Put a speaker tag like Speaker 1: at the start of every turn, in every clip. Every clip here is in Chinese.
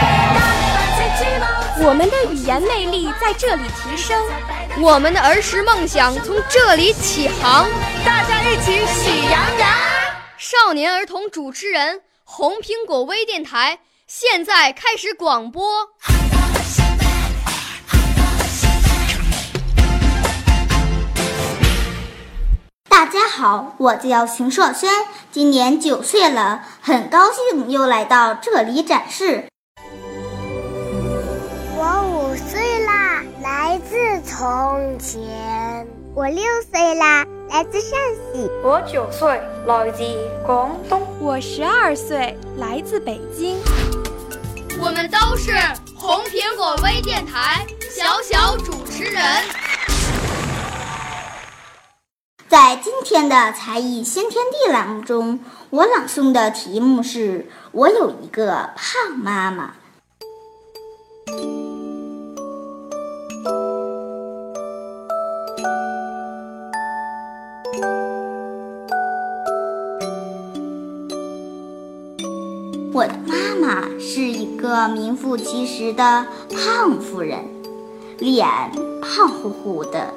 Speaker 1: 我们的语言魅力在这里提升，
Speaker 2: 我们的儿时梦想从这里起航。
Speaker 3: 大家一起喜羊羊。
Speaker 2: 少年儿童主持人，红苹果微电台现在开始广播。
Speaker 4: 大家好，我叫邢硕轩，今年九岁了，很高兴又来到这里展示。
Speaker 5: 从前。我六岁啦，来自陕西。
Speaker 6: 我九岁，来自广东。
Speaker 1: 我十二岁，来自北京。
Speaker 2: 我们都是红苹果微电台小小主持人。
Speaker 4: 在今天的才艺新天地栏目中，我朗诵的题目是“我有一个胖妈妈”。我的妈妈是一个名副其实的胖妇人，脸胖乎乎的。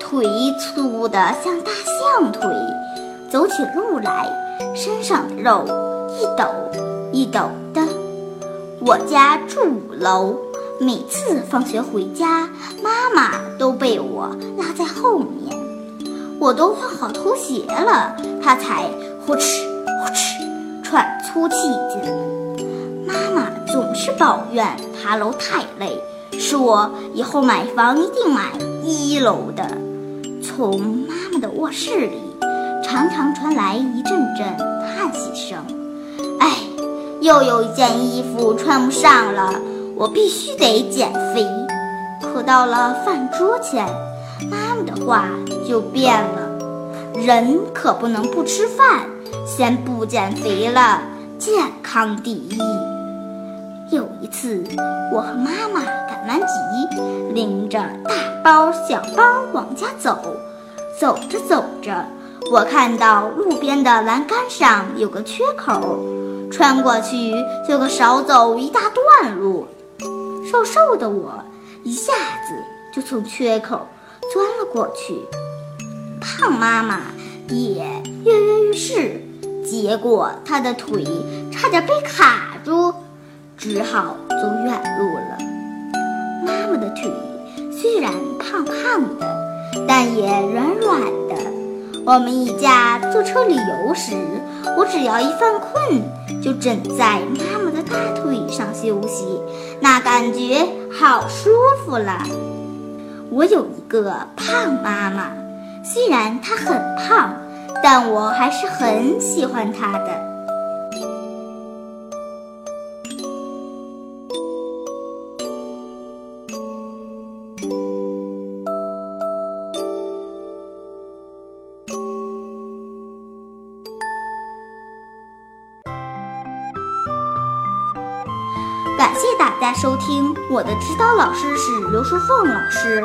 Speaker 4: 腿粗的像大象腿，走起路来身上的肉一抖一抖的。我家住五楼，每次放学回家，妈妈都被我拉在后面。我都换好拖鞋了，她才呼哧呼哧喘粗气劲。妈妈总是抱怨爬楼太累，说以后买房一定买一楼的。从妈妈的卧室里，常常传来一阵阵叹息声。哎，又有一件衣服穿不上了，我必须得减肥。可到了饭桌前，妈妈的话就变了：人可不能不吃饭，先不减肥了，健康第一。有一次，我和妈妈赶完集，拎着大包小包往家走。走着走着，我看到路边的栏杆上有个缺口，穿过去就可少走一大段路。瘦瘦的我一下子就从缺口钻了过去，胖妈妈也跃跃欲试，结果他的腿差点被卡住。只好走远路了。妈妈的腿虽然胖胖的，但也软软的。我们一家坐车旅游时，我只要一犯困，就枕在妈妈的大腿上休息，那感觉好舒服了。我有一个胖妈妈，虽然他很胖，但我还是很喜欢他的。感谢大家收听，我的指导老师是刘淑凤老师。